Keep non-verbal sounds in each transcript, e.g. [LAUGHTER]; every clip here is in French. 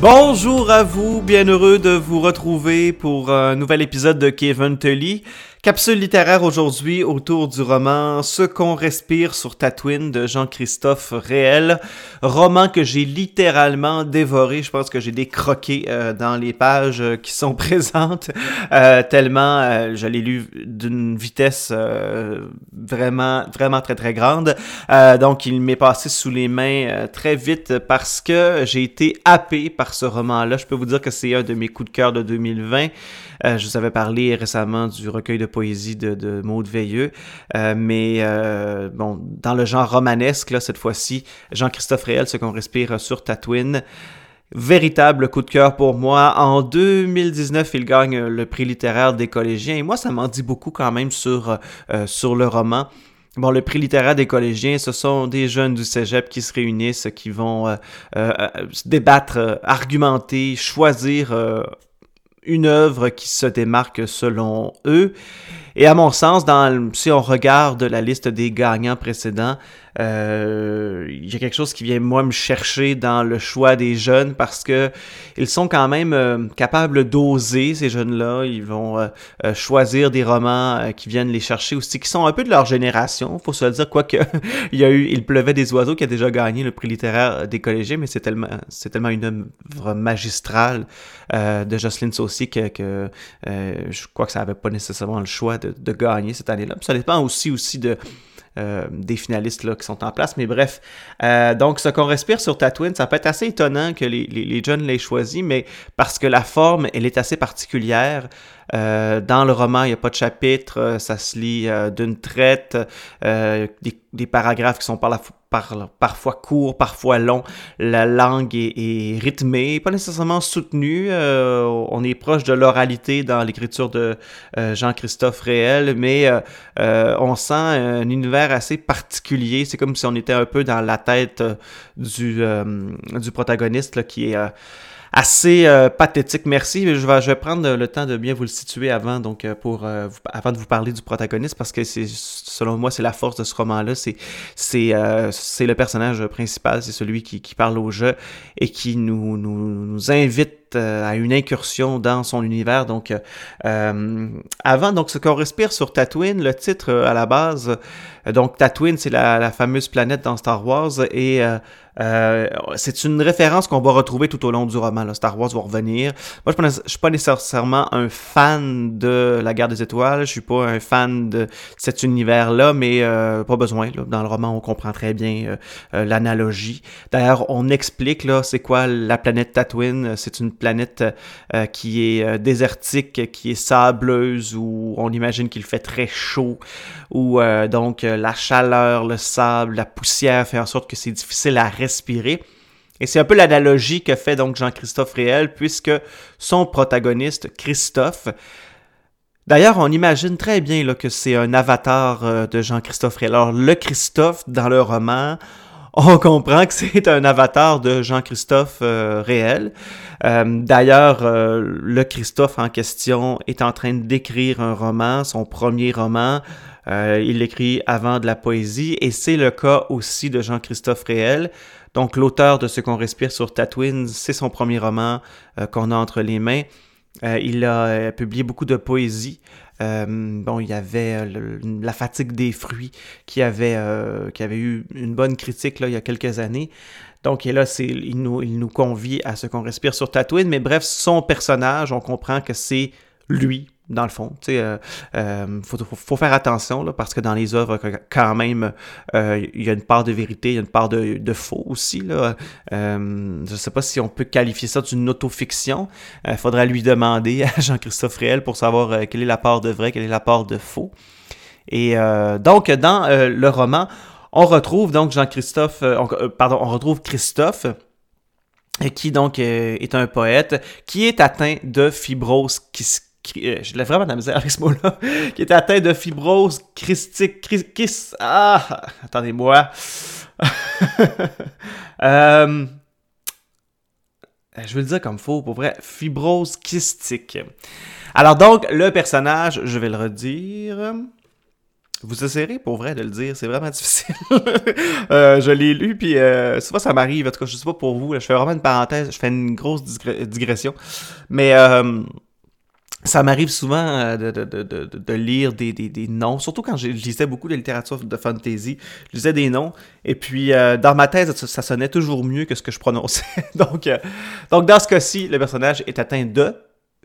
Bonjour à vous, bien heureux de vous retrouver pour un nouvel épisode de Kevin Tully. Capsule littéraire aujourd'hui autour du roman Ce qu'on respire sur Tatooine de Jean-Christophe Réel. Roman que j'ai littéralement dévoré. Je pense que j'ai des croquets euh, dans les pages euh, qui sont [LAUGHS] présentes. Euh, tellement je l'ai lu d'une vitesse vraiment, vraiment très très grande. donc il m'est passé sous les mains très vite parce que j'ai été happé par ce roman-là. Je peux vous dire que c'est un de mes coups de cœur de 2020. Euh, je vous avais parlé récemment du recueil de poésie de, de Maud Veilleux, euh, mais euh, bon, dans le genre romanesque, là, cette fois-ci, Jean-Christophe Réel, ce qu'on respire sur Tatooine. Véritable coup de cœur pour moi. En 2019, il gagne le prix littéraire des collégiens et moi, ça m'en dit beaucoup quand même sur, sur le roman. Bon, le prix littéraire des collégiens, ce sont des jeunes du cégep qui se réunissent, qui vont euh, débattre, argumenter, choisir une œuvre qui se démarque selon eux. Et à mon sens, dans, si on regarde la liste des gagnants précédents, euh, il y a quelque chose qui vient moi me chercher dans le choix des jeunes parce que ils sont quand même euh, capables d'oser ces jeunes-là. Ils vont euh, euh choisir des romans qui viennent les chercher aussi, qui sont un peu de leur génération. Faut se le dire, quoique [LAUGHS] il y a eu Il pleuvait des oiseaux qui a déjà gagné le prix littéraire des collégiens, mais c'est tellement c'est tellement une œuvre magistrale de Jocelyne Saucy que, que je crois que ça avait pas nécessairement le choix de, gagner cette année-là. Ça dépend aussi aussi de euh, des finalistes là, qui sont en place. Mais bref, euh, donc ce qu'on respire sur Tatooine, ça peut être assez étonnant que les, les, les jeunes l'aient choisi, mais parce que la forme, elle est assez particulière. Euh, dans le roman, il n'y a pas de chapitre, euh, ça se lit euh, d'une traite, des, paragraphes qui sont par la, par, parfois courts, parfois longs. La langue est, rythmée, pas nécessairement soutenue. on est proche de l'oralité dans l'écriture de Jean-Christophe Réel, mais on sent un univers assez particulier. C'est comme si on était un peu dans la tête du, du protagoniste qui est assez euh, pathétique. Merci. Je vais, je vais prendre le temps de bien vous le situer avant, donc euh, pour euh, avant de vous parler du protagoniste, parce que c'est selon moi c'est la force de ce roman-là. C'est c'est c'est le personnage principal, c'est celui qui, qui parle au jeu et qui nous nous, nous invite à une incursion dans son univers. Donc, euh, avant, donc ce qu'on respire sur Tatooine, le titre à la base, donc Tatooine, c'est la, fameuse planète dans Star Wars et euh, c'est une référence qu'on va retrouver tout au long du roman. Star Wars va revenir. Moi, je ne suis pas nécessairement un fan de la guerre des étoiles. Je suis pas un fan de cet univers-là, mais euh, pas besoin. Dans le roman, on comprend très bien euh, euh l'analogie. D'ailleurs, on explique là, c'est quoi la planète Tatooine. C'est une planète euh, qui est désertique, qui est sableuse, où on imagine qu'il fait très chaud, où donc la chaleur, le sable, la poussière fait en sorte que c'est difficile à respirer. Et c'est un peu l'analogie que fait donc Jean-Christophe Réel, puisque son protagoniste, Christophe, D'ailleurs, on imagine très bien là, que c'est un avatar euh, de Jean-Christophe Réel. Alors, le Christophe, dans le roman, on comprend que c'est un avatar de Jean-Christophe euh, Réel. Euh, D'ailleurs, euh, le Christophe en question est en train d'écrire un roman, son premier roman. Il l'écrit avant de la poésie et c'est le cas aussi de Jean-Christophe Réel. Donc l'auteur de Ce qu'on respire sur Tatooine, c'est son premier roman qu'on a entre les mains. Euh, il a euh, publié beaucoup de poésie. Euh, bon, il y avait La fatigue des fruits qui avait, qui avait eu une bonne critique là, il y a quelques années. Donc, là, il, nous, il nous convie à ce qu'on respire sur Tatooine. Mais bref, son personnage, on comprend que c'est lui dans le fond. Sais, euh, euh, faut, faut, faire attention là, parce que dans les œuvres, quand même, euh, il y a une part de vérité, il y a une part de, faux aussi. Là. Euh, je sais pas si on peut qualifier ça d'une autofiction. Il euh, faudrait lui demander à Jean-Christophe Réel pour savoir quelle est la part de vrai, quelle est la part de faux. Et donc, dans le roman, on retrouve donc Jean-Christophe, pardon, on retrouve Christophe qui donc est un poète qui est atteint de fibrose euh, je l'ai vraiment de la misère avec ce mot-là, qui est atteint de fibrose christique, christ, ah, attendez-moi. [LAUGHS] euh, je vais le dire comme faux, pour vrai, fibrose kystique. Alors donc, le personnage, je vais le redire. vous essayerez pour vrai de le dire, c'est vraiment [LAUGHS] difficile. euh, je l'ai lu, puis euh, souvent ça m'arrive, en tout cas, je sais pas pour vous, je fais vraiment une parenthèse, je fais une grosse digression, mais euh, ça m'arrive souvent euh, de, de, de, de, lire des, des, des, noms, surtout quand je lisais beaucoup de littérature de fantasy, je lisais des noms, et puis euh, dans ma thèse, ça, sonnait toujours mieux que ce que je prononçais. [LAUGHS] donc, euh, donc dans ce cas-ci, le personnage est atteint de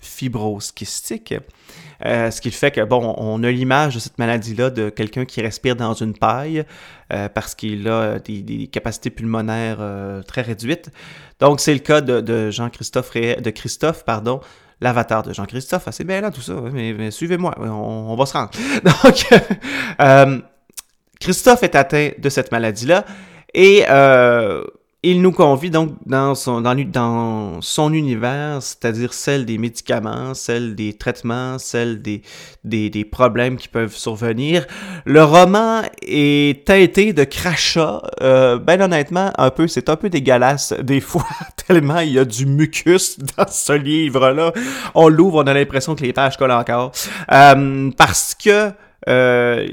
fibrose kystique, ce qui fait que, bon, on a l'image de cette maladie-là de quelqu'un qui respire dans une paille parce qu'il a des, capacités pulmonaires très réduites. Donc, c'est le cas de, Jean-Christophe, de Christophe, pardon, l'avatar de Jean-Christophe, assez bien là tout ça, mais, suivez-moi, on, va se rendre. [LAUGHS] Donc, euh, Christophe est atteint de cette maladie-là et euh, il nous convie donc dans son, univers, c'est-à-dire celle des médicaments, celle des traitements, celle des, des, des, problèmes qui peuvent survenir. Le roman est teinté de crachats. Euh, ben honnêtement, un peu, c'est un peu dégueulasse [LAUGHS] des fois, tellement il y a du mucus [LAUGHS] dans ce livre-là. On l'ouvre, on a l'impression que les pages collent encore. Euh, parce que... Euh,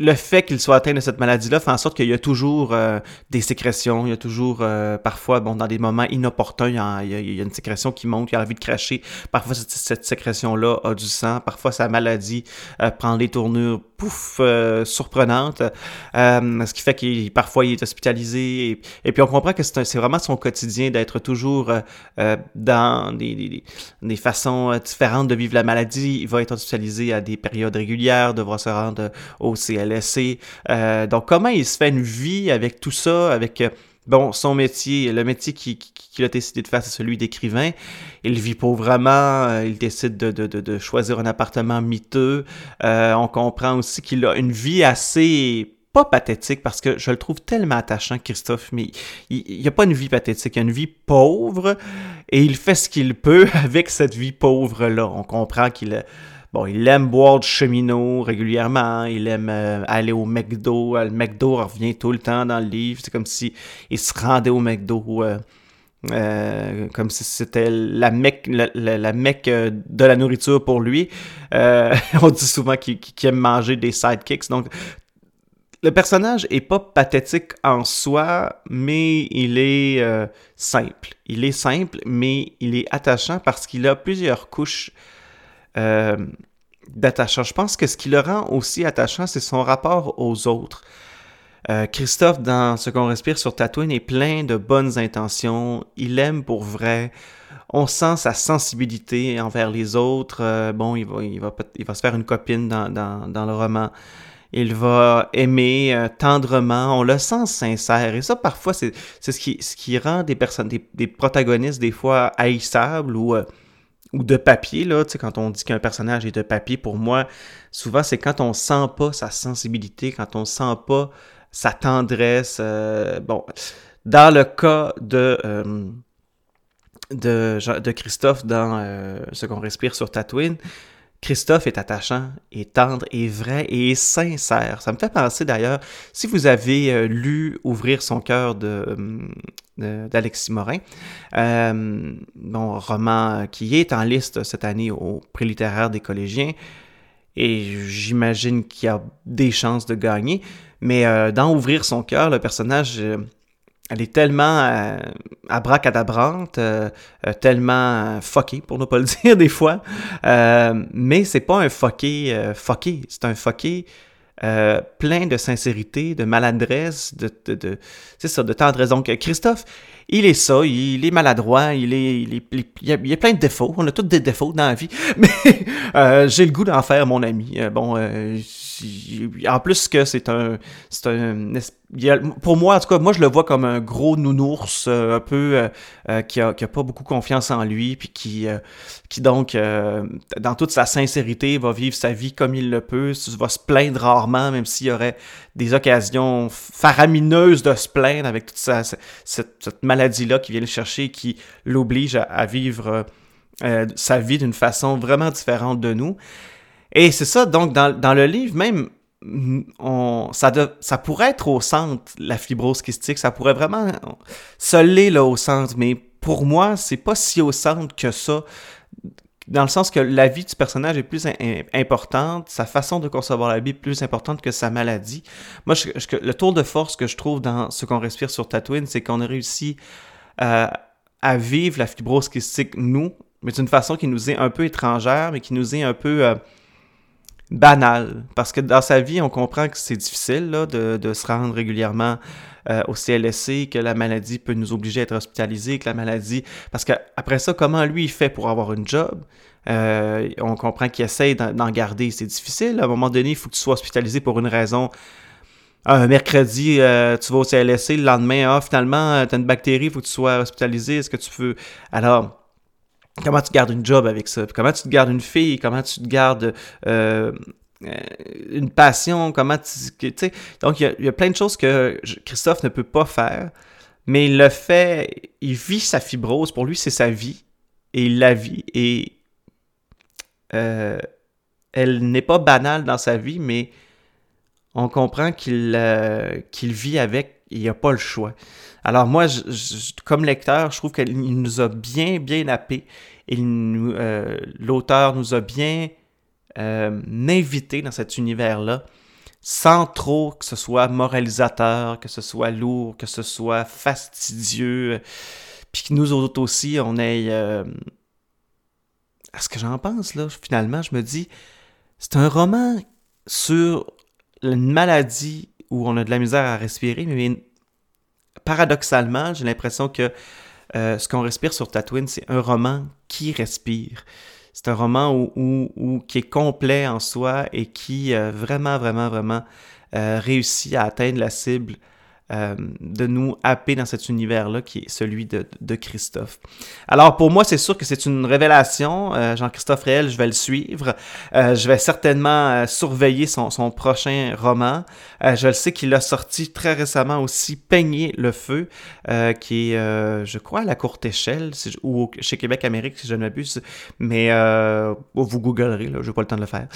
le fait qu'il soit atteint de cette maladie-là fait en sorte qu'il y a toujours euh, des sécrétions, il y a toujours euh, parfois, bon, dans des moments inopportuns, il y, a, une sécrétion qui monte, il a envie de cracher. Parfois, cette, sécrétion-là a du sang. Parfois, sa maladie euh, prend des tournures pouf, surprenantes. ce qui fait qu'il parfois il est hospitalisé. Et, puis, on comprend que c'est vraiment son quotidien d'être toujours dans des, façons différentes de vivre la maladie. Il va être hospitalisé à des périodes régulières, devra se rendre au CL Euh, donc, comment il se fait une vie avec tout ça, avec euh, bon, son métier, le métier qu'il qui a décidé de faire, c'est celui d'écrivain. Il vit pauvrement, euh, il décide de, choisir un appartement miteux. on comprend aussi qu'il a une vie assez pas pathétique parce que je le trouve tellement attachant, Christophe, mais il n'y a pas une vie pathétique, il a une vie pauvre et il fait ce qu'il peut [LAUGHS] avec cette vie pauvre-là. On comprend qu'il Bon, il aime boire du cheminot régulièrement, il aime euh, aller au McDo. Euh, le McDo revient tout le temps dans le livre. C'est comme si il se rendait au McDo. Euh, comme si c'était la mecque, la, de la nourriture pour lui. [LAUGHS] on dit souvent qu'il aime manger des sidekicks. Donc, le personnage est pas pathétique en soi, mais il est simple. Il est simple, mais il est attachant parce qu'il a plusieurs couches euh, d'attachant. Je pense que ce qui le rend aussi attachant, c'est son rapport aux autres. Euh, Christophe, dans Ce qu'on respire sur Tatooine, est plein de bonnes intentions. Il aime pour vrai. On sent sa sensibilité envers les autres. Euh, bon, il va, se faire une copine dans, dans, le roman. Il va aimer tendrement. On le sent sincère. Et ça, parfois, c'est ce qui, ce rend des personnes, des protagonistes, des fois haïssables ou ou de papier, là, tu sais, quand on dit qu'un personnage est de papier, pour moi, souvent, c'est quand on sent pas sa sensibilité, quand on sent pas sa tendresse. Euh, bon, dans le cas de, euh, de, de, Christophe dans euh, Ce qu'on respire sur Tatooine, Christophe est attachant, est tendre, est vrai et sincère. Ça me fait penser d'ailleurs, si vous avez euh, lu Ouvrir son cœur de, euh, d'Alexis Morin, euh, roman qui est en liste cette année au prix littéraire des collégiens, et j'imagine qu'il y a des chances de gagner, mais dans Ouvrir son cœur, le personnage elle est tellement euh, abracadabrante, euh, euh, tellement fuckée, pour ne pas le [LAUGHS] dire des fois. mais c'est pas un fucké fucké, c'est un fucké plein de sincérité, de maladresse, de, de, de ça, de tendresse. Donc Christophe, il est ça, il est maladroit, il est, il, a, plein de défauts, on a tous des défauts dans la vie, [LAUGHS] mais j'ai le goût d'en faire mon ami. bon, en plus que c'est un, c'est un, pour moi en tout cas, moi je le vois comme un gros nounours, euh, un peu euh, euh, qui, a, qui a pas beaucoup confiance en lui, puis qui, qui donc dans toute sa sincérité va vivre sa vie comme il le peut, va se plaindre rarement, même s'il y aurait des occasions faramineuses de se plaindre avec toute cette, cette maladie-là qui vient le chercher, qui l'oblige à, vivre sa vie d'une façon vraiment différente de nous. Et c'est ça, donc dans, le livre même, on, ça, ça pourrait être au centre, la fibrose kystique, ça pourrait vraiment se là au centre, mais pour moi, c'est pas si au centre que ça. Dans le sens que la vie du personnage est plus importante, sa façon de concevoir la vie est plus importante que sa maladie. Moi, le tour de force que je trouve dans ce qu'on respire sur Tatooine, c'est qu'on a réussi euh, à vivre la fibrose kystique, nous, mais d'une façon qui nous est un peu étrangère, mais qui nous est un peu euh, banale. Parce que dans sa vie, on comprend que c'est difficile de, se rendre régulièrement euh, au CLSC, que la maladie peut nous obliger à être hospitalisés, que la maladie... Parce qu'après ça, comment lui, il fait pour avoir une job? Euh, on comprend qu'il essaye d'en garder, c'est difficile. À un moment donné, il faut que tu sois hospitalisé pour une raison. Un mercredi, euh, tu vas au CLSC, le lendemain, ah, finalement, tu as une bactérie, il faut que tu sois hospitalisé, est-ce que tu peux... Alors, comment tu gardes une job avec ça? Comment tu te gardes une fille? Comment tu te gardes euh, une passion, comment tu sais. Donc, il y, a, plein de choses que Christophe ne peut pas faire, mais il le fait, il vit sa fibrose, pour lui, c'est sa vie, et il la vit, et euh, elle n'est pas banale dans sa vie, mais on comprend qu'il euh, vit avec, il n'y a pas le choix. Alors moi, comme lecteur, je trouve qu'il nous a bien, bien happé. L'auteur nous a bien euh, invité dans cet univers-là sans trop que ce soit moralisateur, que ce soit lourd, que ce soit fastidieux, puis que nous autres aussi, on ait... Euh... À ce que j'en pense, là, finalement, je me dis, c'est un roman sur une maladie où on a de la misère à respirer, mais paradoxalement, j'ai l'impression que euh, ce qu'on respire sur Tatooine, c'est un roman qui respire. C'est un roman où, qui est complet en soi et qui euh, vraiment, vraiment, vraiment euh, réussit à atteindre la cible euh, de nous happer dans cet univers-là qui est celui de, de, Christophe. Alors pour moi, c'est sûr que c'est une révélation. Euh, Jean-Christophe Réel, je vais le suivre. Euh, je vais certainement surveiller son, son, prochain roman. je le sais qu'il a sorti très récemment aussi Peigner le feu, qui est, je crois, à la courte échelle, ou chez Québec Amérique, si je ne m'abuse. Mais vous googlerez, je n'ai pas le temps de le faire.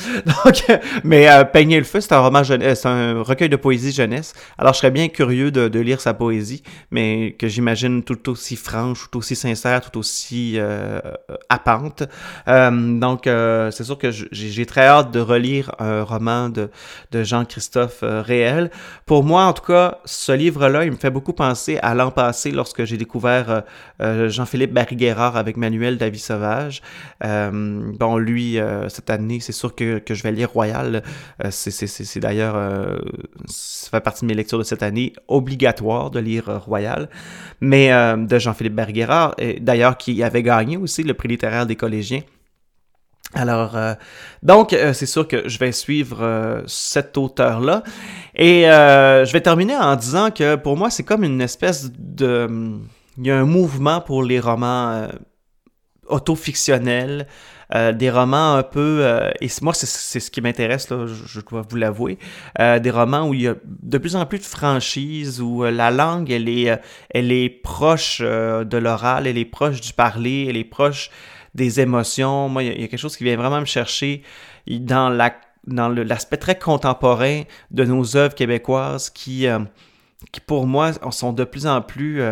[LAUGHS] Mais Peigner le feu, c'est un roman c'est un recueil de poésie jeunesse. Alors je serais bien curieux de, lire sa poésie, mais que j'imagine tout aussi franche, tout aussi sincère, tout aussi euh, appante. Euh, donc, euh, c'est sûr que j'ai très hâte de relire un roman de, Jean-Christophe euh, Réel. Pour moi, en tout cas, ce livre-là, il me fait beaucoup penser à l'an passé lorsque j'ai découvert Jean-Philippe Barry-Guerrard avec Manuel David Sauvage. bon, lui, cette année, c'est sûr que, que, je vais lire Royal. c'est d'ailleurs, ça fait partie de mes lectures de cette année obligatoire de lire euh, Royal, mais euh, de Jean-Philippe Berguerard, d'ailleurs qui avait gagné aussi le prix littéraire des collégiens. Alors, euh, donc, c'est sûr que je vais suivre cet auteur-là. Et je vais terminer en disant que pour moi, c'est comme une espèce de... Il y a un mouvement pour les romans autofictionnels, euh, des romans un peu, euh, et moi c'est ce qui m'intéresse, là, je, dois vous l'avouer, euh, des romans où il y a de plus en plus de franchises, où la langue, elle est, elle est proche de l'oral, elle est proche du parler, elle est proche des émotions. Moi, il y, a quelque chose qui vient vraiment me chercher dans la dans l'aspect très contemporain de nos œuvres québécoises qui, qui pour moi, sont de plus en plus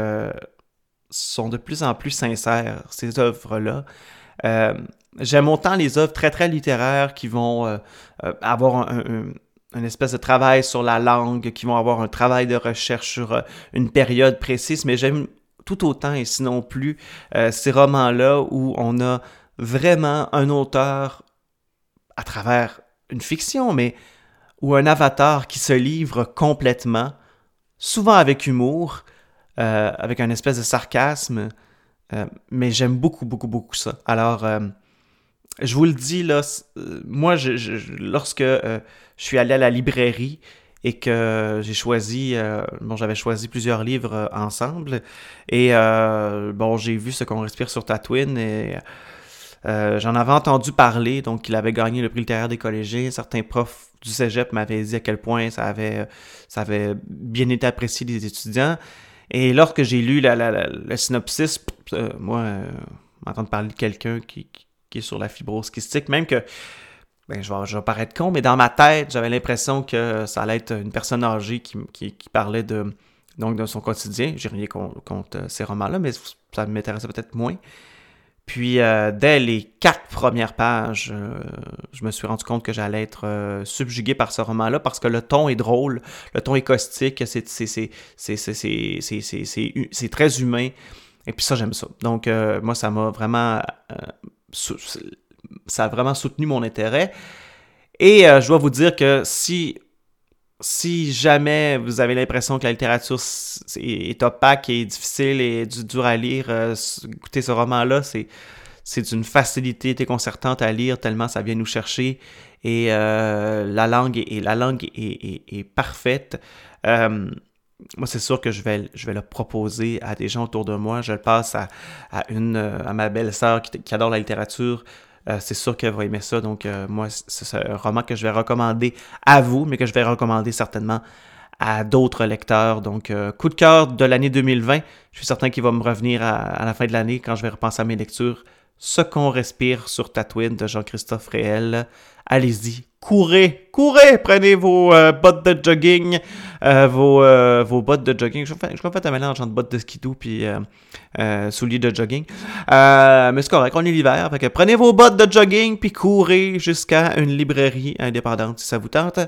sont de plus en plus sincères, ces œuvres-là. Euh, J'aime autant les œuvres très très littéraires qui vont euh, euh, avoir un, une espèce de travail sur la langue, qui vont avoir un travail de recherche sur euh, une période précise, mais j'aime tout autant et sinon plus ces romans-là où on a vraiment un auteur à travers une fiction, mais ou un avatar qui se livre complètement, souvent avec humour, avec un espèce de sarcasme, mais j'aime beaucoup, beaucoup, beaucoup ça. Alors, je vous le dis, là, euh, moi, je, lorsque euh, je suis allé à la librairie et que j'ai choisi, euh, bon, j'avais choisi plusieurs livres ensemble, et bon, j'ai vu ce qu'on respire sur Tatooine, et j'en avais entendu parler, donc il avait gagné le prix littéraire des collégiens, certains profs du cégep m'avaient dit à quel point ça avait, ça avait bien été apprécié des étudiants, et lorsque j'ai lu la, le synopsis, moi, m'entendre parler de quelqu'un qui qui est sur la fibrose kystique, même que ben, je, vais, je vais paraître con, mais dans ma tête, j'avais l'impression que ça allait être une personne âgée qui, qui, parlait de, donc, de son quotidien. J'ai rien contre, ces romans-là, mais ça m'intéressait peut-être moins. Puis dès les quatre premières pages, je me suis rendu compte que j'allais être subjugué par ce roman-là parce que le ton est drôle, le ton est caustique, c'est très humain. Et puis ça, j'aime ça. Donc moi, ça m'a vraiment ça a vraiment soutenu mon intérêt. Et je dois vous dire que si si jamais vous avez l'impression que la littérature est opaque et difficile et dur à lire, euh, écoutez ce roman-là, c'est d'une facilité déconcertante à lire tellement ça vient nous chercher et euh, la langue est, la langue est, parfaite. Euh, moi, c'est sûr que je vais, le proposer à des gens autour de moi. Je le passe à, une, à ma belle-sœur qui, adore la littérature. Euh, c'est sûr qu'elle va aimer ça. Donc, euh, moi, c'est un roman que je vais recommander à vous, mais que je vais recommander certainement à d'autres lecteurs. Donc, euh, coup de cœur de l'année 2020. Je suis certain qu'il va me revenir à, la fin de l'année quand je vais repenser à mes lectures. Ce qu'on respire sur Tatooine de Jean-Christophe Réel. Allez-y, courez, courez, prenez vos bottes de jogging, euh, vos, euh, vos bottes de jogging. Je vais faire un mélange entre bottes de skidoo puis euh, souliers de jogging. mais c'est correct, on est l'hiver. prenez vos bottes de jogging puis courez jusqu'à une librairie indépendante si ça vous tente,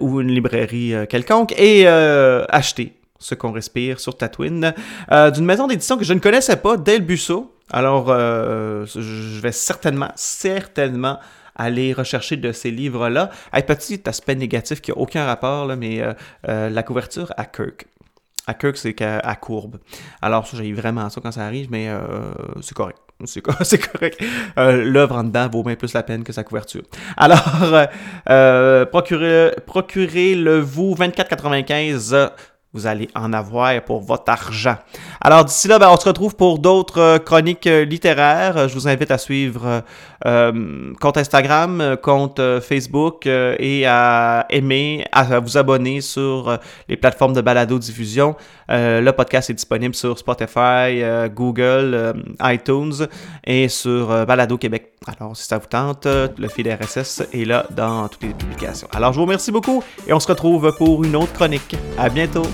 ou une librairie quelconque, et achetez ce qu'on respire sur Tatooine, d'une maison d'édition que je ne connaissais pas, Del Busso. Alors, je vais certainement, certainement aller rechercher de ces livres-là. Un petit aspect négatif qui n'a aucun rapport, là, mais euh, euh, la couverture à Kirk. À Kirk, c'est à, courbe. Alors, ça, j'ai vraiment ça quand ça arrive, mais euh, c'est correct. C'est [LAUGHS] correct. L'œuvre en dedans vaut bien plus la peine que sa couverture. Alors, procurez, procurez le vous 24,95 vous allez en avoir pour votre argent. Alors d'ici là, ben, on se retrouve pour d'autres euh, chroniques euh, littéraires. Je vous invite à suivre euh, compte Instagram, compte Facebook et à aimer, à vous abonner sur les plateformes de balado-diffusion. le podcast est disponible sur Spotify, Google, iTunes et sur Balado Québec. Alors si ça vous tente, le fil RSS est là dans toutes les publications. Alors je vous remercie beaucoup et on se retrouve pour une autre chronique. À bientôt.